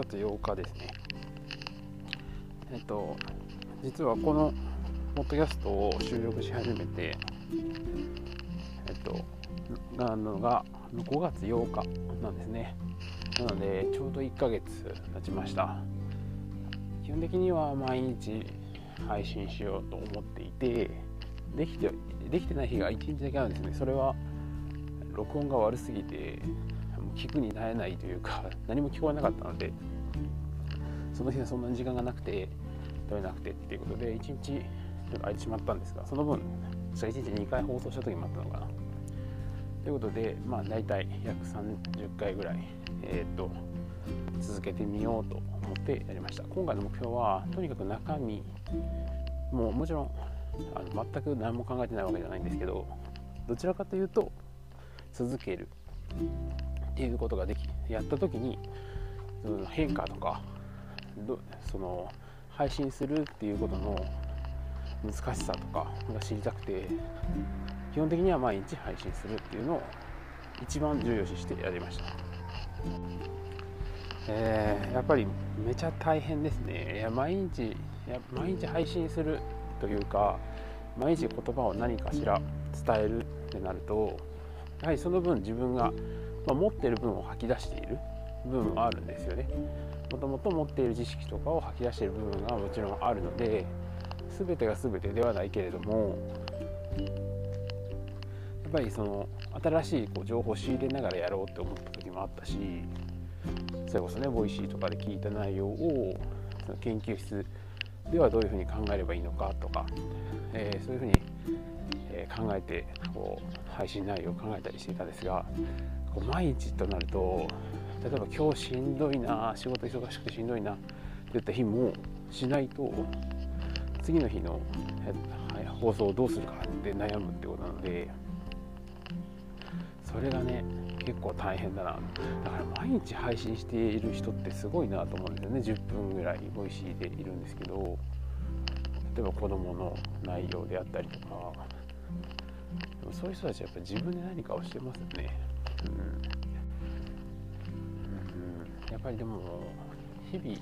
月8日ですね。えっと実はこのポッドキャストを収録し始めてえっとなのが5月8日なんですね。なのでちょうど1ヶ月経ちました。基本的には毎日配信しようと思っていてできてできてない日が1日だけあるんですね。それは録音が悪すぎて聞くに耐えないというか何も聞こえなかったのでその日はそんなに時間がなくて撮れなくてっていうことで1日ちょっと空いてしまったんですがその分そ1日2回放送した時もあったのかな。ということでまあ大体約30回ぐらいえっ、ー、と続けてみようと思ってやりました。今回の目標はとにかく中身ももちろんあの全く何も考えてないわけじゃないんですけどどちらかというと続けるっていうことができやった時に変化とかその配信するっていうことの難しさとかが知りたくて基本的には毎日配信するっていうのを一番重要視してやりました、えー、やっぱりめちゃ大変ですねいや毎日いや毎日配信するというか毎日言葉を何かしら伝えるってなるとやはりその分自分がまあ、持ってる分を吐き出している部分はあるんですよね。もともと持っている知識とかを吐き出している部分がもちろんあるので全てが全てではないけれどもやっぱりその新しいこう情報を仕入れながらやろうって思った時もあったしそれこそね Voicy とかで聞いた内容をその研究室ではどういうふうに考えればいいのかとか、えー、そういうふうに考えてこう配信内容を考えたりしていたんですがこう毎日となると例えば今日しんどいな仕事忙しくてしんどいなって言った日もしないと次の日の、放送をどうするかって悩むってことなのでそれがね結構大変だな。だから毎日配信している人ってすごいなと思うんですよね。10分ぐらい Voicy でいるんですけど例えば子どもの内容であったりとかそういう人たちはやっぱり自分で何かをしてますよね。うん、ぱりでも日々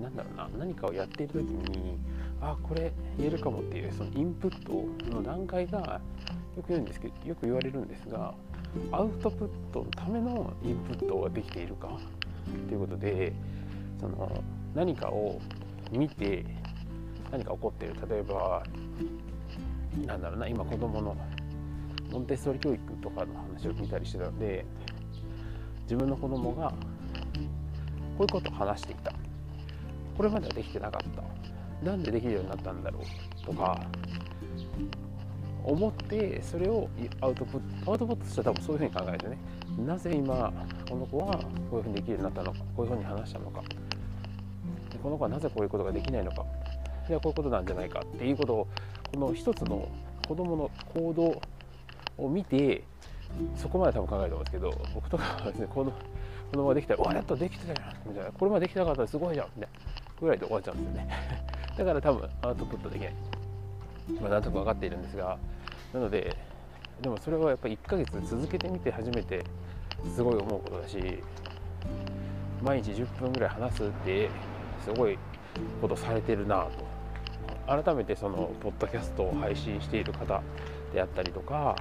なんだろうな何かをやっている時にあこれ言えるかもっていうそのインプットの段階がよく言うんですけどよく言われるんですがアウトプットのためのインプットができているか？ということでその何かを見て何か起こっている。例えばなんだろうな今子供のモンテッソリ教育とかの話を聞いたりしてたので自分の子供がこういうことを話していた。これまではできてなかった。なんでできるようになったんだろうとか思ってそれをアウトプットアウトプットしたら多分そういうふうに考えてね。なぜ今この子はこういうふうにできるようになったのかこういうふうに話したのか。でこの子はなぜこういうことができないのか。ではこういうことなんじゃないか。っていうことをこの一つの子どもの行動を見てそこまで多分考えると思うんですけど僕とかはですねこの子供ができたら「わやっとできてたじゃん」みたいな「これまでできてなかったらすごいじゃん」みたいな。ぐらいで終わっちゃうんですよねだから多分アウトプットできない。まあなんとか分かっているんですがなのででもそれはやっぱり1ヶ月続けてみて初めてすごい思うことだし毎日10分ぐらい話すってすごいことされてるなと。改めてそのポッドキャストを配信している方であったりとか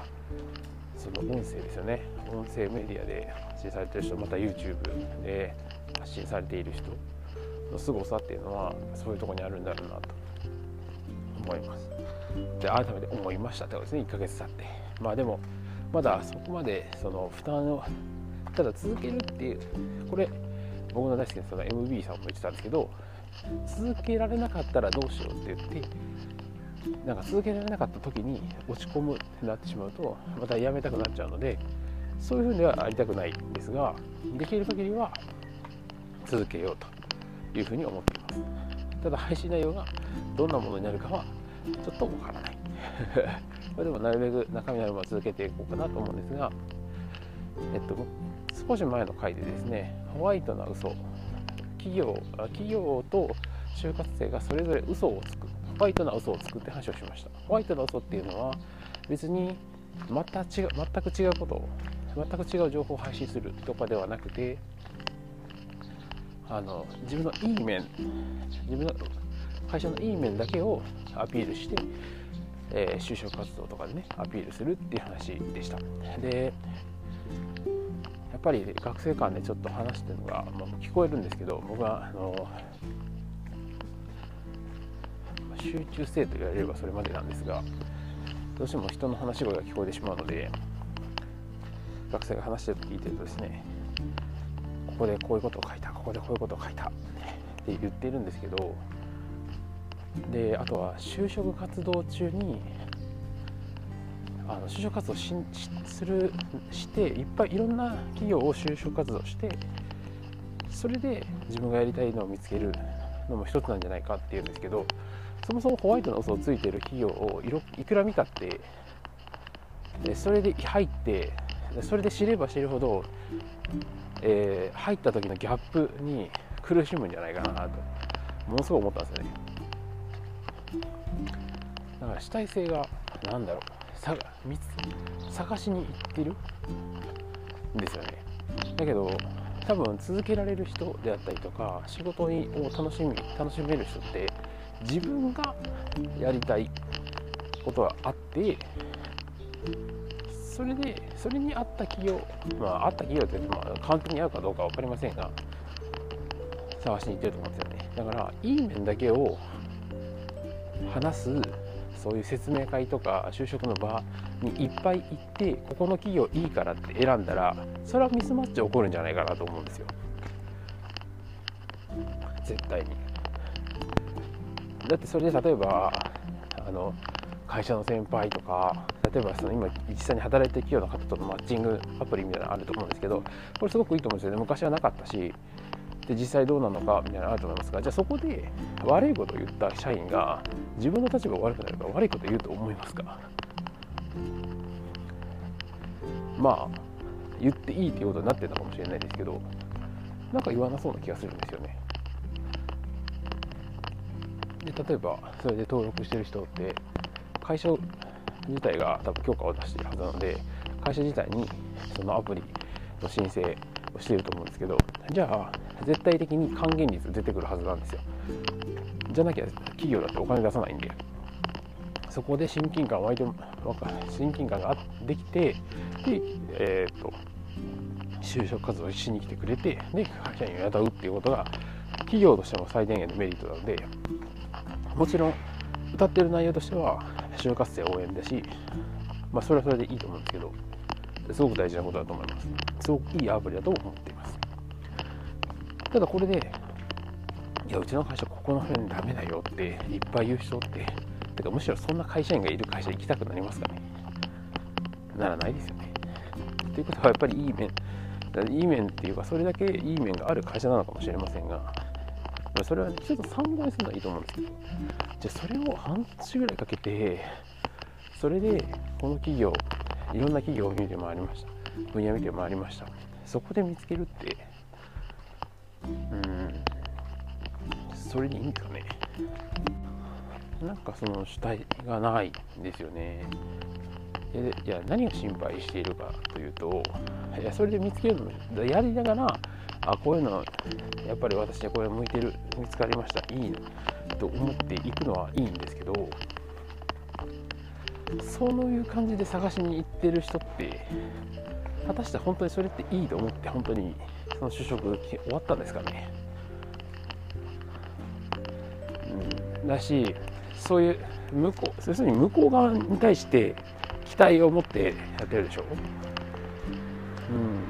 その音声ですよね。音声メディアで発信されてる人また YouTube で発信されている人の凄さっていうのはそういうとこにあるんだろうなと思います。で改めて思いましたってことですね。1ヶ月経って。まあでもまだそこまでその負担をただ続けるっていうこれ僕の大好きなその MB さんも言ってたんですけど続けられなかったらどうしようって言ってなんか続けられなかった時に落ち込むってなってしまうとまたやめたくなっちゃうのでそういうふうにはありたくないんですができる限りは続けようというふうに思っています。ただ配信内容がどんなものになるかはちょっとわからない。でもなるべく中身のあるものを続けていこうかなと思うんですがえっと少し前の回でですねホワイトな嘘。企業企業と就活生がそれぞれ嘘をつく。ホワイトな嘘を作って話をしました。ホワイトな嘘っていうのは別に全く違う全く違うことを全く違う情報を配信するとかではなくてあの自分のいい面自分の会社のいい面だけをアピールして、えー、就職活動とかでねアピールするっていう話でした。でやっぱり学生間でちょっと話してるのが、まあ、聞こえるんですけど僕はあの集中せえと言われればそれまでなんですがどうしても人の話し声が聞こえてしまうので学生が話してると聞いてるとですねここでこういうことを書いたここでこういうことを書いたって言ってるんですけどであとは就職活動中にあの就職活動しするしていっぱいいろんな企業を就職活動してそれで自分がやりたいのを見つけるのも一つなんじゃないかっていうんですけどそもそもホワイトの嘘をついてる企業をいくら見たってでそれで入ってそれで知れば知るほど、えー、入った時のギャップに苦しむんじゃないかなとものすごい思ったんですよね。だから主体性が何だろう探しに行ってるんですよね。だけど多分続けられる人であったりとか仕事を楽しみ楽しめる人って自分がやりたいことがあってそれでそれに合った企業まあ合った企業ってまあ完璧に合うかどうか分かりませんが探しに行ってると思うんで。すよねだからいい面だけを話すそういう説明会とか就職の場にいっぱい行ってここの企業いいからって選んだらそれはミスマッチ起こるんじゃないかなと思うんですよ。絶対に。だってそれで例えばあの会社の先輩とか例えばその今実際に働いてる企業の方とのマッチングアプリみたいなのあると思うんですけどこれすごくいいと思うんですよね。昔はなかったしで実際どうなのかみたいなのあると思いますがじゃあそこで悪いことを言った社員が自分の立場が悪くなるから悪いことを言うと思いますか？まあ言っていいっていうことになってたかもしれないですけどなんか言わなそうな気がするんですよね。で例えばそれで登録してる人って会社自体が多分許可を出しているはずなので会社自体にそのアプリの申請をしていると思うんですけどじゃあ絶対的に還元率出てくるはずなんですよ。じゃなきゃ企業だってお金出さないんで。そこで親近感湧いて親近感ができてでえっ、と就職活動しに来てくれてで会社員を雇うっていうことが企業としても最低限のメリットなのでもちろん歌ってる内容としては就活生応援だし、まあ、それはそれでいいと思うんですけどすごく大事なことだと思います。すごくいいアプリだと思っています。ただこれでいやうちの会社ここの辺ダメだよっていっぱい言う人っててかむしろそんな会社員がいる会社行きたくなりますかね。ならないですよね。ということはやっぱりいい面いい面っていうかそれだけいい面がある会社なのかもしれませんがそれは、ね、ちょっと参考にするのはいいと思うんですけどじゃあそれを半年ぐらいかけてそれでこの企業いろんな企業を見て回りました。分野見て回りました。そこで見つけるってうんそれでいいんですかね。なんかその主体がないんですよね。いや何を心配しているかというといやそれで見つけるのやりながらあこういうのはやっぱり私はこれ向いてる見つかりました。いいと思っていくのはいいんですけどそういう感じで探しに行ってる人って果たして本当にそれっていいと思って本当にその就職終わったんですかね、うん、だしそういう向こう要するに向こう側に対して期待を持ってやってるでしょ、うん、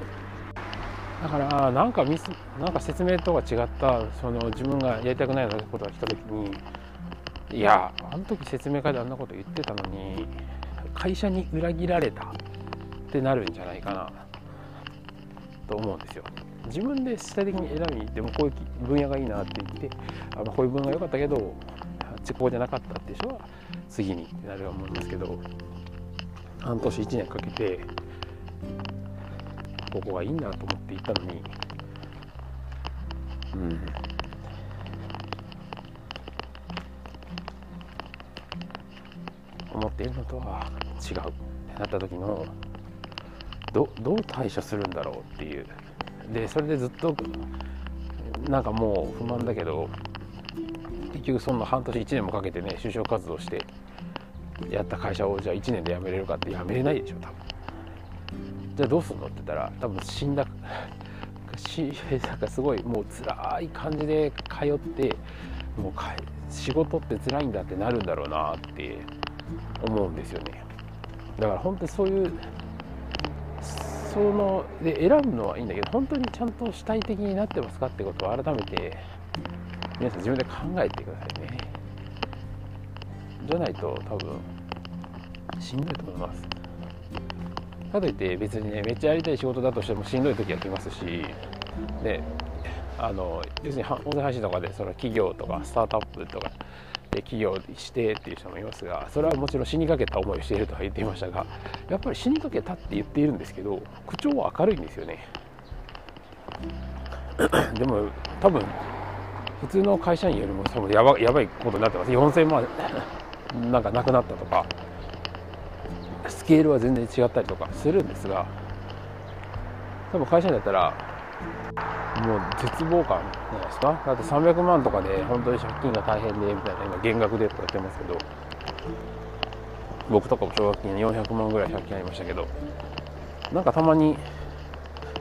だからなんかミスなんか説明とは違ったその自分がやりたくないようなことが来た時にいやあの時説明会であんなこと言ってたのに会社に裏切られたってなるんじゃないかなと思うんですよ。自分で主体的に選びに行ってもこういう分野がいいなって言ってあのこういう分野が良かったけどここじゃなかったって人は次にってなると思うんですけど半年1年かけてここがいいんだと思って行ったのに。うん。思っているのとは違う。ってなった時のどどう対処するんだろうっていう。でそれでずっとなんかもう不満だけど結局そんな半年1年もかけてね就職活動してやった会社をじゃあ1年で辞めれるかって辞めれないでしょ多分。じゃあどうすんのって言ったら多分死んだしなんかすごいもう辛い感じで通ってもう仕事って辛いんだってなるんだろうなって思うんですよね。だから本当にそういうそので選ぶのはいいんだけど本当にちゃんと主体的になってますかってことを改めて皆さん自分で考えてくださいね。じゃないと多分しんどいと思います。かといって別にねめっちゃやりたい仕事だとしてもしんどい時は来ますしであの要するに音声配信とかでその企業とかスタートアップとかで企業してっていう人もいますがそれはもちろん死にかけた思いをしているとは言っていましたがやっぱり死にかけたって言っているんですけど口調は明るいんですよね。でも多分普通の会社員よりも多分やばやばいことになってます。4000万なんかなくなったとかスケールは全然違ったりとかするんですが多分会社員だったらもう絶望感じゃないですか？だって300万とかで本当に借金が大変でみたいな今減額でとかやってますけど僕とかも奨学金400万ぐらい借金ありましたけどなんかたまに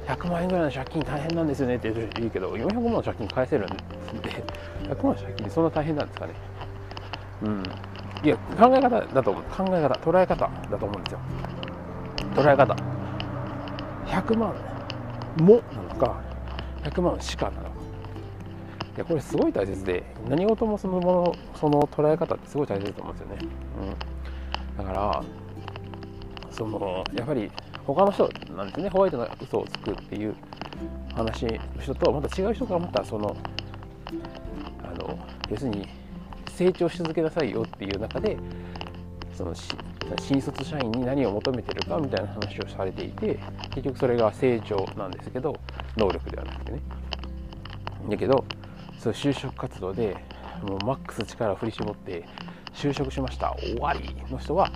100万円ぐらいの借金大変なんですよねって言うけど400万の借金返せるんで100万の借金そんな大変なんですかね？うん。いや考え方だと思う。考え方捉え方だと思うんですよ。捉え方。100万もなのか100万しかなのか。いやこれすごい大切で何事もそのものその捉え方ってすごい大切だと思うんですよね、うん、だからそのやっぱり他の人なんですね。ホワイトな嘘をつくっていう話の人とまた違う人からまたそのあの要するに成長し続けなさいよっていう中でその新卒社員に何を求めてるかみたいな話をされていて結局それが成長なんですけど能力ではなくてね。だけどそう就職活動でもうマックス力を振り絞って就職しました終わりの人は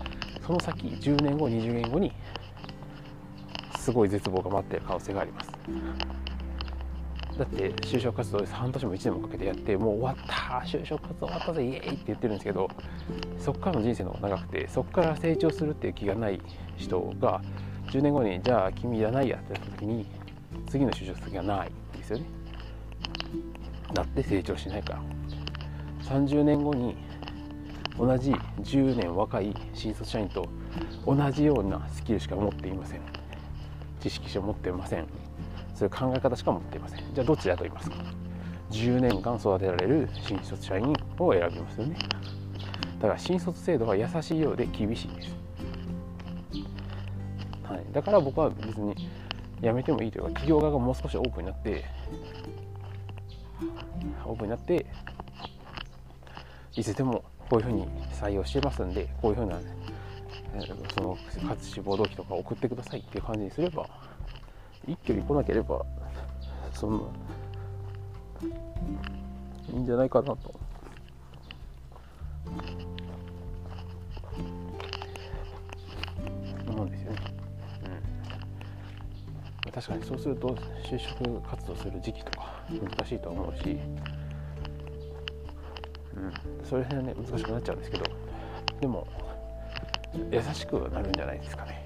その先10年後20年後にすごい絶望が待ってる可能性があります。だって就職活動で半年も1年もかけてやってもう終わった就職活動終わったぜイエーイって言ってるんですけどそこからの人生の方が長くてそこから成長するっていう気がない人が10年後にじゃあ君いらないやってなった時に次の就職先がないですよね。だって成長しないから。30年後に同じ10年若い新卒社員と同じようなスキルしか持っていません。知識しか持っていません。そういう考え方しか持っていません。じゃあどちらと言いますか？10年間育てられる新卒社員を選びますよね。だから新卒制度は優しいようで厳しいです、はい、だから僕は別に辞めてもいいというか企業側がもう少しオープンになってオープンになっていつでもこういうふうに採用してますんでこういうふうなその活志望動機とか送ってくださいっていう感じにすれば一挙に来なければそんないいんじゃないかなと。思うんですよね。うん、確かにそうすると就職活動する時期とか難しいと思うし、うん、それ辺はね難しくなっちゃうんですけどでも優しくなるんじゃないですかね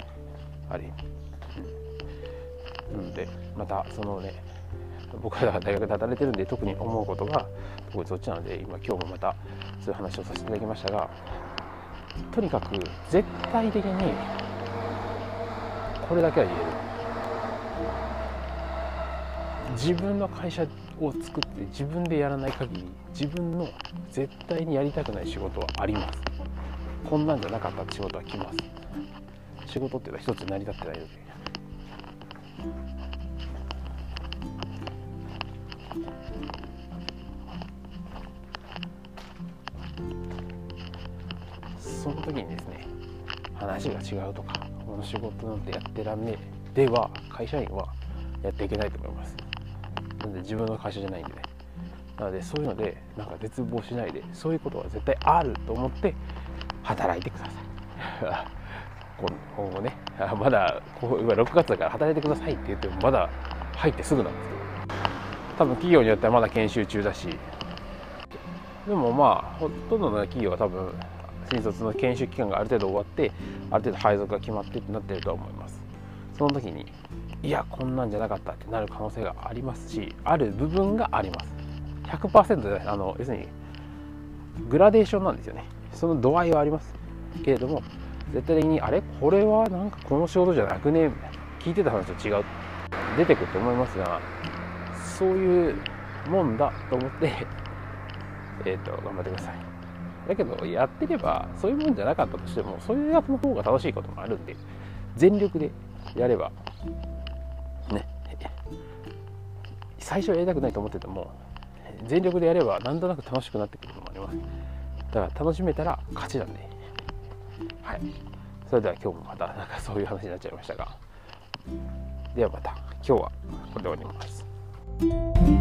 ある意味。なのでまたそのね僕らが大学で働いてるんで特に思うことが特にそっちなので今今日もまたそういう話をさせていただきましたがとにかく絶対的にこれだけは言える。自分の会社を作って自分でやらない限り自分の絶対にやりたくない仕事はあります。こんなんじゃなかった仕事は来ます。仕事っていうのは一つ成り立ってないので。その時にですね話が違うとかこの仕事なんてやってらんねえ。では会社員はやっていけないと思います。なんで自分の会社じゃないんでね。なのでそういうのでなんか絶望しないでそういうことは絶対あると思って働いてください。今後ね まだ6月だから働いてくださいって言ってもまだ入ってすぐなんですけど。多分企業によってはまだ研修中だし。でもまあほとんどの企業は多分新卒の研修期間がある程度終わってある程度配属が決まってってなってると思います。その時にいやこんなんじゃなかったってなる可能性がありますしある部分があります。100%であの要するにグラデーションなんですよね。その度合いはありますけれども絶対的にあれ？これはなんかこの仕事じゃなくね？聞いてた話と違う。出てくると思いますがそういうもんだと思って えっ、と頑張ってください。だけどやってればそういうもんじゃなかったとしてもそういうやつの方が楽しいこともあるんで全力でやればね最初はやりたくないと思ってても全力でやればなんとなく楽しくなってくるのもあります。だから楽しめたら勝ちなんで。はい、それでは今日もまたなんかそういう話になっちゃいましたが。ではまた。今日はこれで終わります。